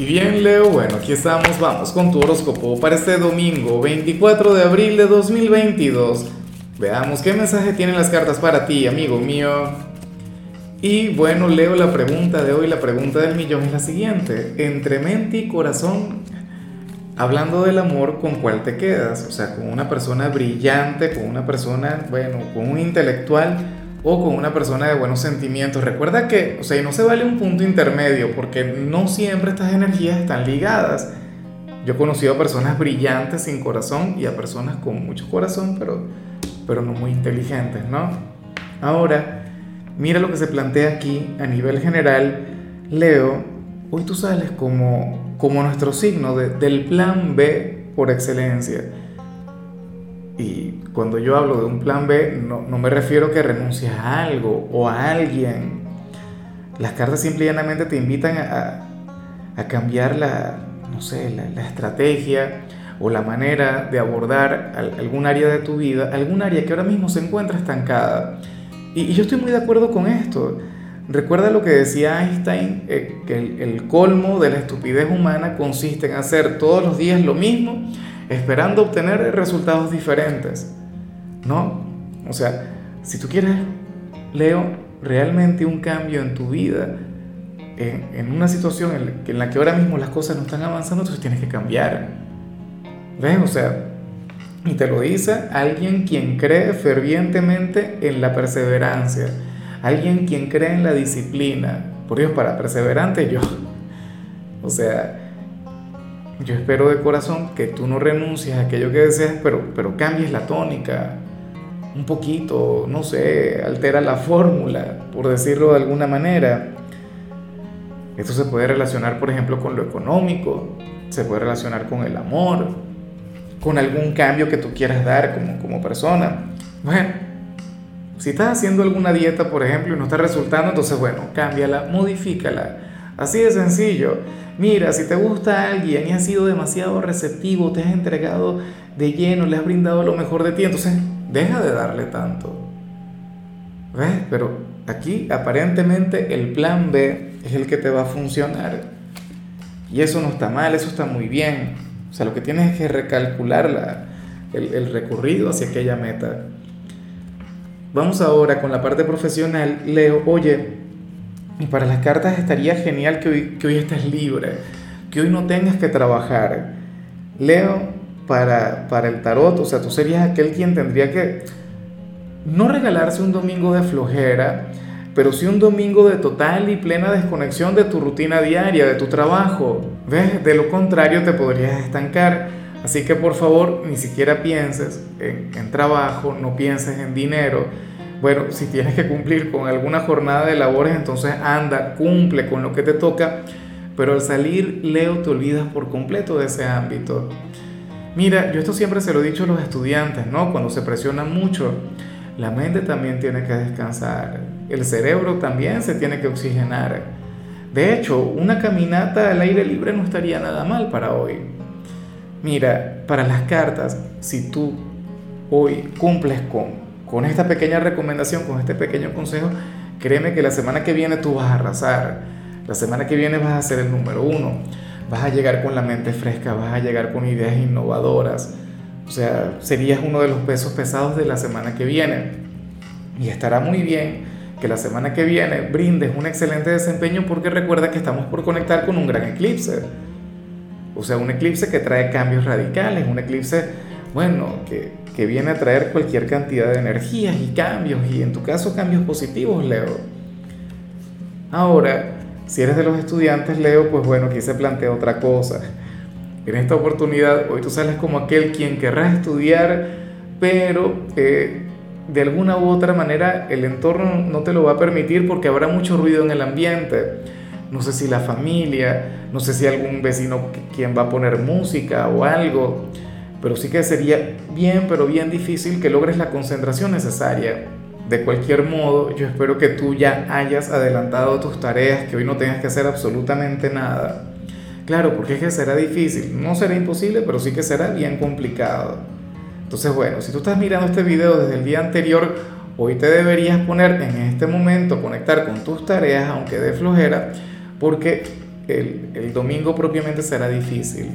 Y bien, Leo, bueno, aquí estamos, vamos con tu horóscopo para este domingo 24 de abril de 2022. Veamos qué mensaje tienen las cartas para ti, amigo mío. Y bueno, Leo, la pregunta de hoy, la pregunta del millón es la siguiente. Entre mente y corazón, hablando del amor, ¿con cuál te quedas? O sea, con una persona brillante, con una persona, bueno, con un intelectual o con una persona de buenos sentimientos. Recuerda que, o sea, no se vale un punto intermedio porque no siempre estas energías están ligadas. Yo he conocido a personas brillantes sin corazón y a personas con mucho corazón, pero, pero no muy inteligentes, ¿no? Ahora, mira lo que se plantea aquí a nivel general. Leo, hoy tú sales como, como nuestro signo del plan B por excelencia. Y cuando yo hablo de un plan B, no, me refiero a que renuncies a algo o a alguien. Las cartas simplemente te invitan a, cambiar la, no sé, la, estrategia o la manera de abordar algún área de tu vida, algún área que ahora mismo se encuentra estancada. Y, yo estoy muy de acuerdo con esto. Recuerda lo que decía Einstein, eh, que el, el colmo de la estupidez humana consiste en hacer todos los días lo mismo esperando obtener resultados diferentes. ¿No? O sea, si tú quieres, Leo, realmente un cambio en tu vida, en, una situación en la, que ahora mismo las cosas no están avanzando, entonces tienes que cambiar. ¿Ves? O sea, y te lo dice alguien quien cree fervientemente en la perseverancia, alguien quien cree en la disciplina. Por Dios, para perseverante yo. O sea, yo espero de corazón que tú no renuncies a aquello que deseas, pero, pero cambies la tónica un poquito, no sé, altera la fórmula, por decirlo de alguna manera. Esto se puede relacionar, por ejemplo, con lo económico, se puede relacionar con el amor, con algún cambio que tú quieras dar como, como persona. Bueno, si estás haciendo alguna dieta, por ejemplo, y no está resultando, entonces, bueno, cámbiala, modifícala. Así de sencillo. Mira, si te gusta alguien y has sido demasiado receptivo, te has entregado de lleno, le has brindado lo mejor de ti, entonces deja de darle tanto. ¿Ves? Pero aquí aparentemente el plan B es el que te va a funcionar. Y eso no está mal, eso está muy bien. O sea, lo que tienes es que recalcular el, el recorrido hacia aquella meta. Vamos ahora con la parte profesional. Leo, oye, y para las cartas estaría genial que hoy, que hoy estés libre, que hoy no tengas que trabajar. Leo, para, para el tarot, o sea, tú serías aquel quien tendría que no regalarse un domingo de flojera, pero sí un domingo de total y plena desconexión de tu rutina diaria, de tu trabajo. ¿Ves? De lo contrario te podrías estancar. Así que por favor, ni siquiera pienses en, en trabajo, no pienses en dinero bueno, si tienes que cumplir con alguna jornada de labores, entonces anda, cumple con lo que te toca, pero al salir, Leo, te olvidas por completo de ese ámbito. Mira, yo esto siempre se lo he dicho a los estudiantes, ¿no? Cuando se presionan mucho, la mente también tiene que descansar, el cerebro también se tiene que oxigenar. De hecho, una caminata al aire libre no estaría nada mal para hoy. Mira, para las cartas, si tú hoy cumples con con esta pequeña recomendación, con este pequeño consejo, créeme que la semana que viene tú vas a arrasar. La semana que viene vas a ser el número uno. Vas a llegar con la mente fresca, vas a llegar con ideas innovadoras. O sea, serías uno de los pesos pesados de la semana que viene. Y estará muy bien que la semana que viene brindes un excelente desempeño porque recuerda que estamos por conectar con un gran eclipse. O sea, un eclipse que trae cambios radicales, un eclipse, bueno, que, que viene a traer cualquier cantidad de energías y cambios, y en tu caso cambios positivos, Leo. Ahora, si eres de los estudiantes, Leo, pues bueno, aquí se plantea otra cosa. En esta oportunidad, hoy tú sales como aquel quien querrá estudiar, pero eh, de alguna u otra manera el entorno no te lo va a permitir porque habrá mucho ruido en el ambiente. No sé si la familia, no sé si algún vecino quien va a poner música o algo pero sí que sería bien, pero bien difícil que logres la concentración necesaria. De cualquier modo, yo espero que tú ya hayas adelantado tus tareas, que hoy no tengas que hacer absolutamente nada. Claro, porque es que será difícil, no será imposible, pero sí que será bien complicado. Entonces, bueno, si tú estás mirando este video desde el día anterior, hoy te deberías poner en este momento, conectar con tus tareas, aunque de flojera, porque el, el domingo propiamente será difícil.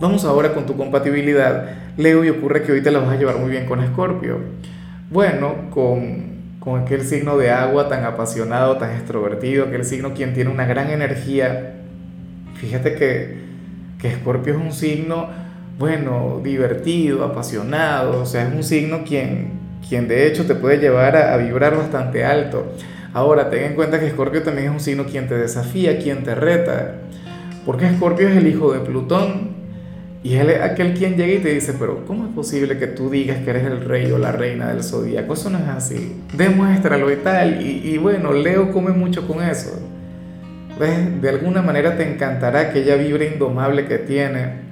Vamos ahora con tu compatibilidad. Leo y ocurre que hoy te la vas a llevar muy bien con Escorpio. Bueno, con, con aquel signo de agua tan apasionado, tan extrovertido, aquel signo quien tiene una gran energía. Fíjate que, que Escorpio es un signo, bueno, divertido, apasionado, o sea, es un signo quien, quien de hecho te puede llevar a, a vibrar bastante alto. Ahora, ten en cuenta que Escorpio también es un signo quien te desafía, quien te reta, porque Escorpio es el hijo de Plutón, y él es aquel quien llega y te dice, pero ¿cómo es posible que tú digas que eres el rey o la reina del zodíaco? Eso no es así. Demuéstralo y tal. Y, bueno, Leo come mucho con eso. ¿Ves? De alguna manera te encantará aquella vibra indomable que tiene.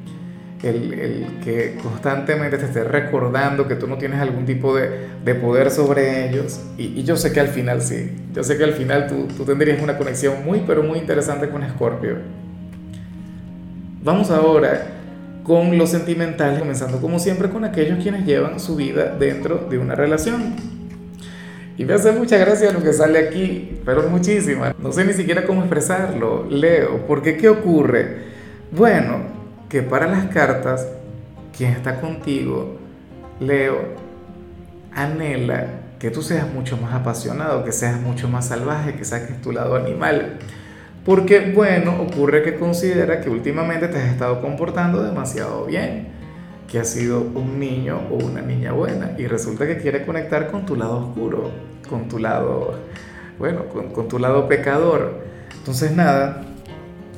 El, el, que constantemente te esté recordando que tú no tienes algún tipo de, de poder sobre ellos. Y, y, yo sé que al final sí. Yo sé que al final tú, tú tendrías una conexión muy, pero muy interesante con Scorpio. Vamos ahora con lo sentimental, comenzando como siempre con aquellos quienes llevan su vida dentro de una relación. Y me hace mucha gracia lo que sale aquí, pero muchísima. No sé ni siquiera cómo expresarlo, Leo, porque ¿qué ocurre? Bueno, que para las cartas, quien está contigo, Leo, anhela que tú seas mucho más apasionado, que seas mucho más salvaje, que saques tu lado animal. Porque, bueno, ocurre que considera que últimamente te has estado comportando demasiado bien, que has sido un niño o una niña buena y resulta que quiere conectar con tu lado oscuro, con tu lado, bueno, con, tu lado pecador. Entonces, nada,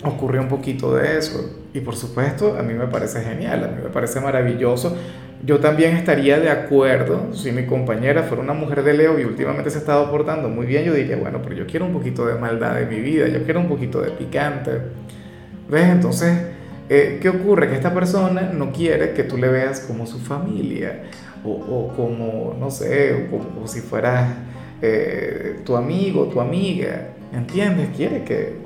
ocurre un poquito de eso. Y por supuesto, a mí me parece genial, a mí me parece maravilloso yo también estaría de acuerdo si mi compañera fuera una mujer de Leo y últimamente se ha estado portando muy bien, yo diría, bueno, pero yo quiero un poquito de maldad en mi vida, yo quiero un poquito de picante. ¿Ves? Entonces, eh, ¿qué ocurre? Que esta persona no quiere que tú le veas como su familia o, como, no sé, o como, si fueras eh, tu amigo, tu amiga, ¿entiendes? Quiere que,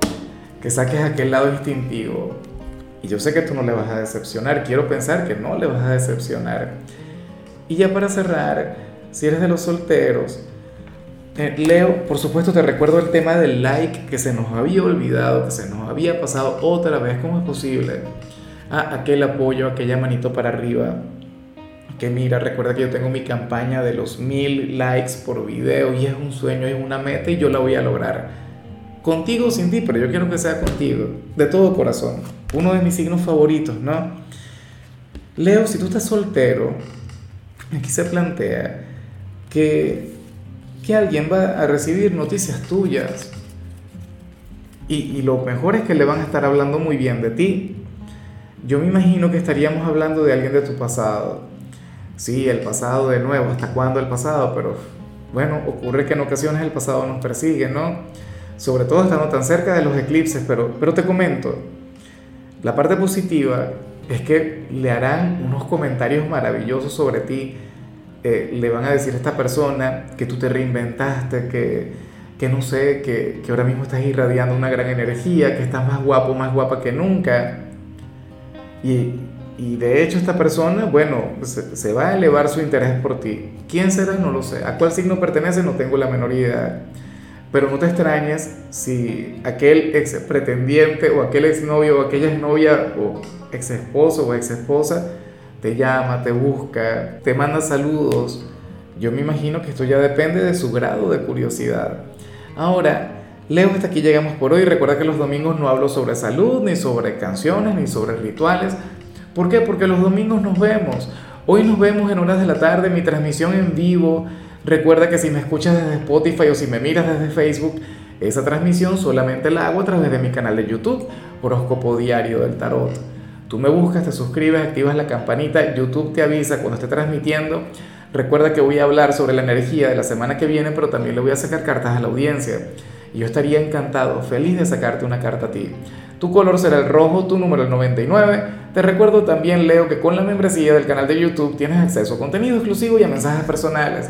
que saques aquel lado instintivo. Y yo sé que tú no le vas a decepcionar, quiero pensar que no le vas a decepcionar. Y ya para cerrar, si eres de los solteros, eh, Leo, por supuesto te recuerdo el tema del like que se nos había olvidado, que se nos había pasado otra vez, ¿cómo es posible? Ah, aquel apoyo, aquella manito para arriba. Que mira, recuerda que yo tengo mi campaña de los mil likes por video y es un sueño, es una meta y yo la voy a lograr contigo o sin ti, pero yo quiero que sea contigo, de todo corazón. Uno de mis signos favoritos, ¿no? Leo, si tú estás soltero, aquí se plantea que, que alguien va a recibir noticias tuyas y, y lo mejor es que le van a estar hablando muy bien de ti. Yo me imagino que estaríamos hablando de alguien de tu pasado. Sí, el pasado de nuevo, ¿hasta cuándo el pasado? Pero bueno, ocurre que en ocasiones el pasado nos persigue, ¿no? sobre todo estando tan cerca de los eclipses, pero, pero te comento, la parte positiva es que le harán unos comentarios maravillosos sobre ti, eh, le van a decir a esta persona que tú te reinventaste, que, que no sé, que, que, ahora mismo estás irradiando una gran energía, que estás más guapo, más guapa que nunca. Y, y de hecho esta persona, bueno, se, va a elevar su interés por ti. ¿Quién será? No lo sé. ¿A cuál signo pertenece? No tengo la menor idea. Pero no te extrañes si aquel ex pretendiente o aquel exnovio o aquella exnovia o ex esposo o ex esposa te llama, te busca, te manda saludos. Yo me imagino que esto ya depende de su grado de curiosidad. Ahora, Leo, hasta aquí llegamos por hoy. Recuerda que los domingos no hablo sobre salud, ni sobre canciones, ni sobre rituales. ¿Por qué? Porque los domingos nos vemos. Hoy nos vemos en horas de la tarde, mi transmisión en vivo Recuerda que si me escuchas desde Spotify o si me miras desde Facebook, esa transmisión solamente la hago a través de mi canal de YouTube, Horóscopo Diario del Tarot. Tú me buscas, te suscribes, activas la campanita, YouTube te avisa cuando esté transmitiendo. Recuerda que voy a hablar sobre la energía de la semana que viene, pero también le voy a sacar cartas a la audiencia. Y yo estaría encantado, feliz de sacarte una carta a ti. Tu color será el rojo, tu número el 99. Te recuerdo también, Leo, que con la membresía del canal de YouTube tienes acceso a contenido exclusivo y a mensajes personales